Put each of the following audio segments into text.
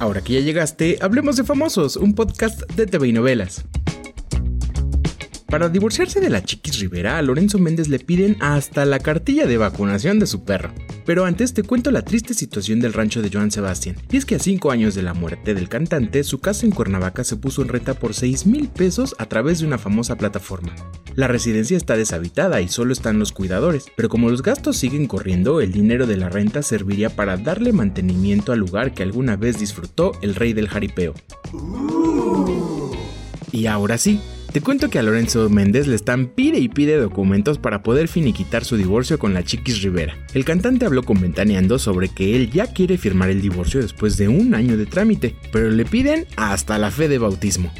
Ahora que ya llegaste, hablemos de Famosos, un podcast de TV y novelas. Para divorciarse de la Chiquis Rivera, a Lorenzo Méndez le piden hasta la cartilla de vacunación de su perro. Pero antes te cuento la triste situación del rancho de Joan Sebastián. Y es que a 5 años de la muerte del cantante, su casa en Cuernavaca se puso en renta por 6 mil pesos a través de una famosa plataforma. La residencia está deshabitada y solo están los cuidadores, pero como los gastos siguen corriendo, el dinero de la renta serviría para darle mantenimiento al lugar que alguna vez disfrutó el rey del jaripeo. Y ahora sí, te cuento que a Lorenzo Méndez le están pide y pide documentos para poder finiquitar su divorcio con la Chiquis Rivera. El cantante habló con Ventaneando sobre que él ya quiere firmar el divorcio después de un año de trámite, pero le piden hasta la fe de bautismo.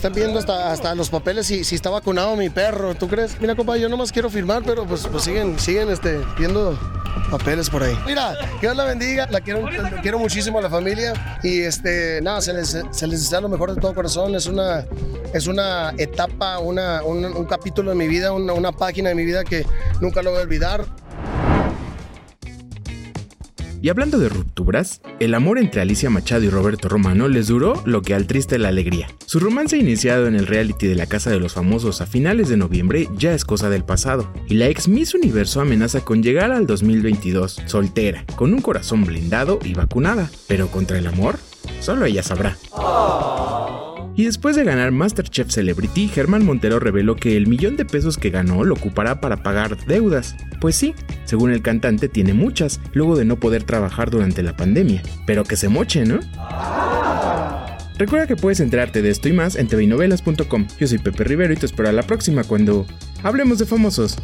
Están viendo hasta, hasta los papeles si, si está vacunado mi perro, ¿tú crees? Mira, compa, yo nomás quiero firmar, pero pues, pues siguen, siguen este, viendo papeles por ahí. Mira, que Dios la bendiga, la quiero, quiero muchísimo a la familia y este, nada, se les, se les desea lo mejor de todo corazón. Es una, es una etapa, una, un, un capítulo de mi vida, una, una página de mi vida que nunca lo voy a olvidar. Y hablando de rupturas, el amor entre Alicia Machado y Roberto Romano les duró lo que al triste la alegría. Su romance iniciado en el reality de la Casa de los Famosos a finales de noviembre ya es cosa del pasado, y la ex Miss Universo amenaza con llegar al 2022 soltera, con un corazón blindado y vacunada, pero contra el amor, solo ella sabrá. Y después de ganar MasterChef Celebrity, Germán Montero reveló que el millón de pesos que ganó lo ocupará para pagar deudas. Pues sí, según el cantante tiene muchas, luego de no poder trabajar durante la pandemia. Pero que se moche, ¿no? Recuerda que puedes enterarte de esto y más en tvinovelas.com. Yo soy Pepe Rivero y te espero a la próxima cuando hablemos de famosos.